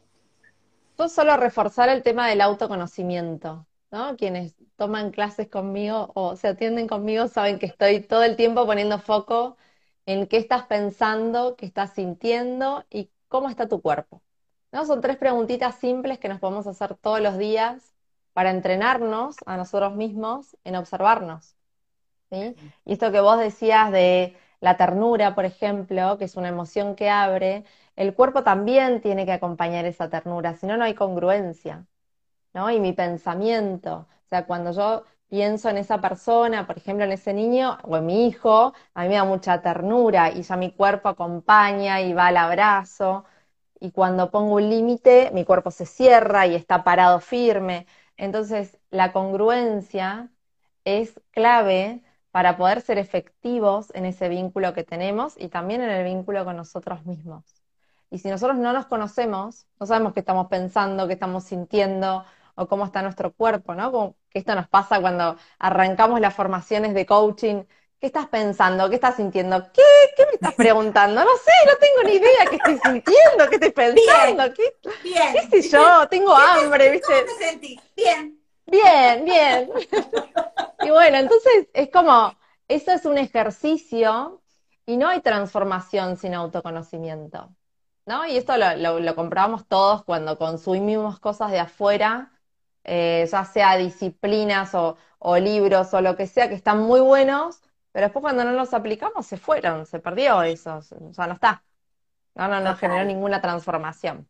[SPEAKER 2] Yo solo reforzar el tema del autoconocimiento, ¿no? Quienes toman clases conmigo o se atienden conmigo saben que estoy todo el tiempo poniendo foco en qué estás pensando, qué estás sintiendo y cómo está tu cuerpo. ¿No? Son tres preguntitas simples que nos podemos hacer todos los días para entrenarnos a nosotros mismos en observarnos. ¿sí? Y esto que vos decías de la ternura, por ejemplo, que es una emoción que abre, el cuerpo también tiene que acompañar esa ternura, si no, no hay congruencia, ¿no? Y mi pensamiento, o sea, cuando yo pienso en esa persona, por ejemplo, en ese niño o en mi hijo, a mí me da mucha ternura y ya mi cuerpo acompaña y va al abrazo. Y cuando pongo un límite, mi cuerpo se cierra y está parado firme. Entonces, la congruencia es clave para poder ser efectivos en ese vínculo que tenemos y también en el vínculo con nosotros mismos. Y si nosotros no nos conocemos, no sabemos qué estamos pensando, qué estamos sintiendo o cómo está nuestro cuerpo, ¿no? Como que esto nos pasa cuando arrancamos las formaciones de coaching. ¿Qué estás pensando? ¿Qué estás sintiendo? ¿Qué, ¿Qué me estás preguntando? No sé, no tengo ni idea qué estoy sintiendo, qué estoy pensando. ¿Qué,
[SPEAKER 1] bien.
[SPEAKER 2] ¿Qué sé yo? Tengo hambre, ¿viste?
[SPEAKER 1] ¿Cómo te sentís? Bien.
[SPEAKER 2] Bien, bien. y bueno, entonces es como, eso es un ejercicio y no hay transformación sin autoconocimiento. ¿No? Y esto lo, lo, comprobamos todos cuando consumimos cosas de afuera, eh, ya sea disciplinas o, o libros o lo que sea, que están muy buenos, pero después cuando no los aplicamos se fueron, se perdió eso, o sea, no está. No, no, no generó ninguna transformación.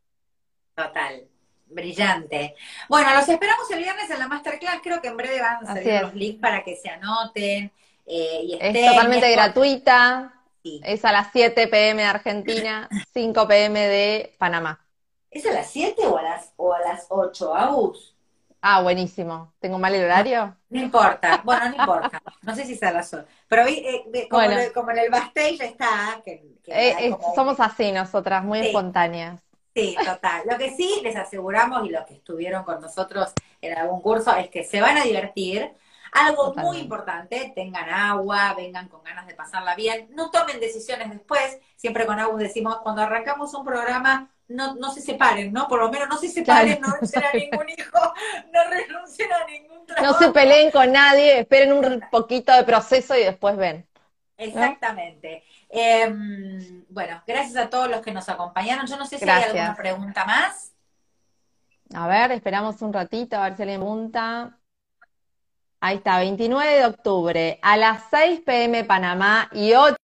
[SPEAKER 1] Total. Brillante. Bueno, los esperamos el viernes en la masterclass. Creo que en breve van a salir los links para que se anoten. Eh, y estén,
[SPEAKER 2] es totalmente gratuita. Es a las 7 pm de Argentina, 5 pm de Panamá.
[SPEAKER 1] ¿Es a las 7 o a las, o a las 8, Agus?
[SPEAKER 2] Ah, buenísimo. ¿Tengo mal el horario?
[SPEAKER 1] No, importa. Bueno, no importa. No sé si es a las 8. Pero eh, como, como, en el backstage está. Que,
[SPEAKER 2] eh, somos así nosotras, muy espontáneas.
[SPEAKER 1] Sí, total. Lo que sí les aseguramos y los que estuvieron con nosotros en algún curso es que se van a divertir. Algo muy importante, tengan agua, vengan con ganas de pasarla bien, no tomen decisiones después. Siempre con Agus decimos, cuando arrancamos un programa, no, no se separen, ¿no? Por lo menos no se separen, no renuncien a ningún hijo, no renuncien a ningún trabajo.
[SPEAKER 2] No se peleen con nadie, esperen un poquito de proceso y después ven.
[SPEAKER 1] Exactamente. Em, bueno, gracias a todos los que nos acompañaron. Yo no sé si hay alguna pregunta más.
[SPEAKER 2] A ver, esperamos un ratito a ver si alguien pregunta. Ahí está, 29 de octubre, a las 6 pm Panamá y 8